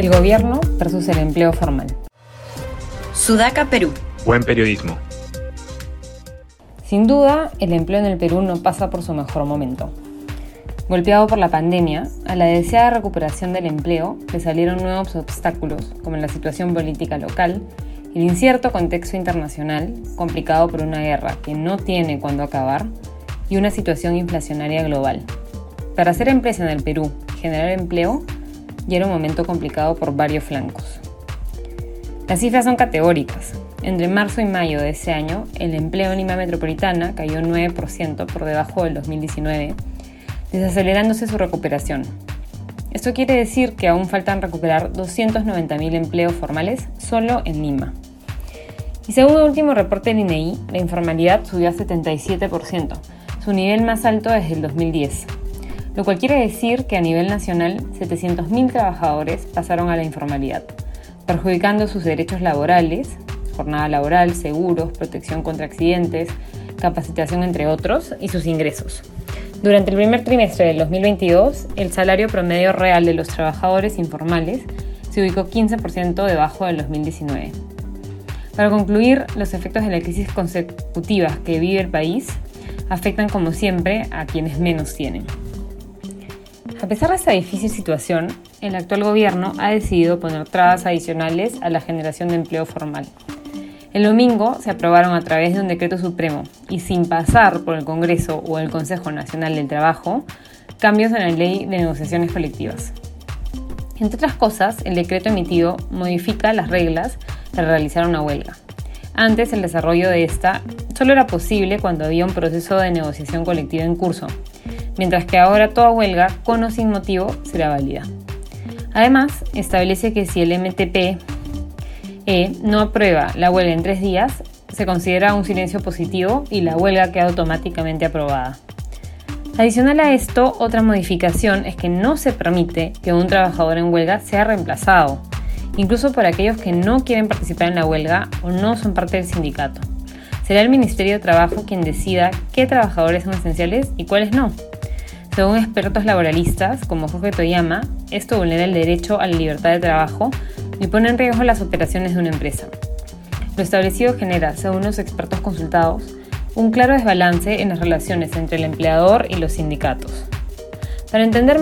El gobierno versus el empleo formal. Sudaca, Perú. Buen periodismo. Sin duda, el empleo en el Perú no pasa por su mejor momento. Golpeado por la pandemia, a la deseada recuperación del empleo le salieron nuevos obstáculos, como la situación política local, el incierto contexto internacional, complicado por una guerra que no tiene cuándo acabar, y una situación inflacionaria global. Para hacer empresa en el Perú y generar empleo, ya era un momento complicado por varios flancos. Las cifras son categóricas. Entre marzo y mayo de ese año, el empleo en Lima Metropolitana cayó 9% por debajo del 2019, desacelerándose su recuperación. Esto quiere decir que aún faltan recuperar 290.000 empleos formales solo en Lima. Y según el último reporte del INEI, la informalidad subió a 77%, su nivel más alto desde el 2010 lo cual quiere decir que a nivel nacional 700.000 trabajadores pasaron a la informalidad, perjudicando sus derechos laborales, jornada laboral, seguros, protección contra accidentes, capacitación entre otros, y sus ingresos. Durante el primer trimestre del 2022, el salario promedio real de los trabajadores informales se ubicó 15% debajo del 2019. Para concluir, los efectos de la crisis consecutiva que vive el país afectan como siempre a quienes menos tienen. A pesar de esta difícil situación, el actual gobierno ha decidido poner trabas adicionales a la generación de empleo formal. El domingo se aprobaron a través de un decreto supremo y sin pasar por el Congreso o el Consejo Nacional del Trabajo cambios en la ley de negociaciones colectivas. Entre otras cosas, el decreto emitido modifica las reglas para realizar una huelga. Antes el desarrollo de esta solo era posible cuando había un proceso de negociación colectiva en curso, mientras que ahora toda huelga, con o sin motivo, será válida. Además, establece que si el MTP e no aprueba la huelga en tres días, se considera un silencio positivo y la huelga queda automáticamente aprobada. Adicional a esto, otra modificación es que no se permite que un trabajador en huelga sea reemplazado, incluso por aquellos que no quieren participar en la huelga o no son parte del sindicato. Será el Ministerio de Trabajo quien decida qué trabajadores son esenciales y cuáles no. Según expertos laboralistas como Jorge Toyama, esto vulnera el derecho a la libertad de trabajo y pone en riesgo las operaciones de una empresa. Lo establecido genera, según los expertos consultados, un claro desbalance en las relaciones entre el empleador y los sindicatos. Para entender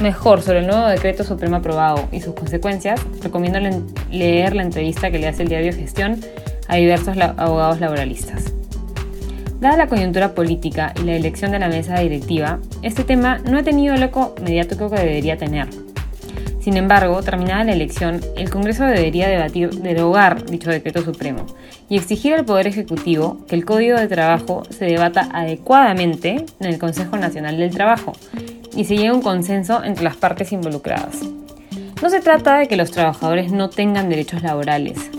mejor sobre el nuevo decreto supremo aprobado y sus consecuencias, recomiendo leer la entrevista que le hace el diario Gestión a diversos abogados laboralistas. Dada la coyuntura política y la elección de la mesa directiva, este tema no ha tenido el eco mediático que debería tener. Sin embargo, terminada la elección, el Congreso debería debatir derogar dicho decreto supremo y exigir al Poder Ejecutivo que el Código de Trabajo se debata adecuadamente en el Consejo Nacional del Trabajo y se llegue a un consenso entre las partes involucradas. No se trata de que los trabajadores no tengan derechos laborales,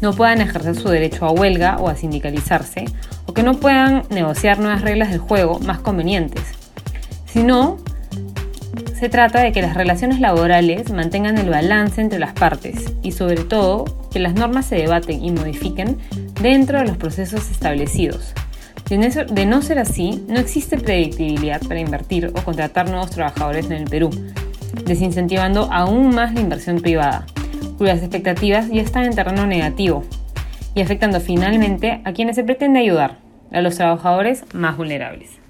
no puedan ejercer su derecho a huelga o a sindicalizarse, o que no puedan negociar nuevas reglas del juego más convenientes, sino se trata de que las relaciones laborales mantengan el balance entre las partes y sobre todo que las normas se debaten y modifiquen dentro de los procesos establecidos. De no ser así, no existe predictibilidad para invertir o contratar nuevos trabajadores en el Perú, desincentivando aún más la inversión privada, cuyas expectativas ya están en terreno negativo y afectando finalmente a quienes se pretende ayudar, a los trabajadores más vulnerables.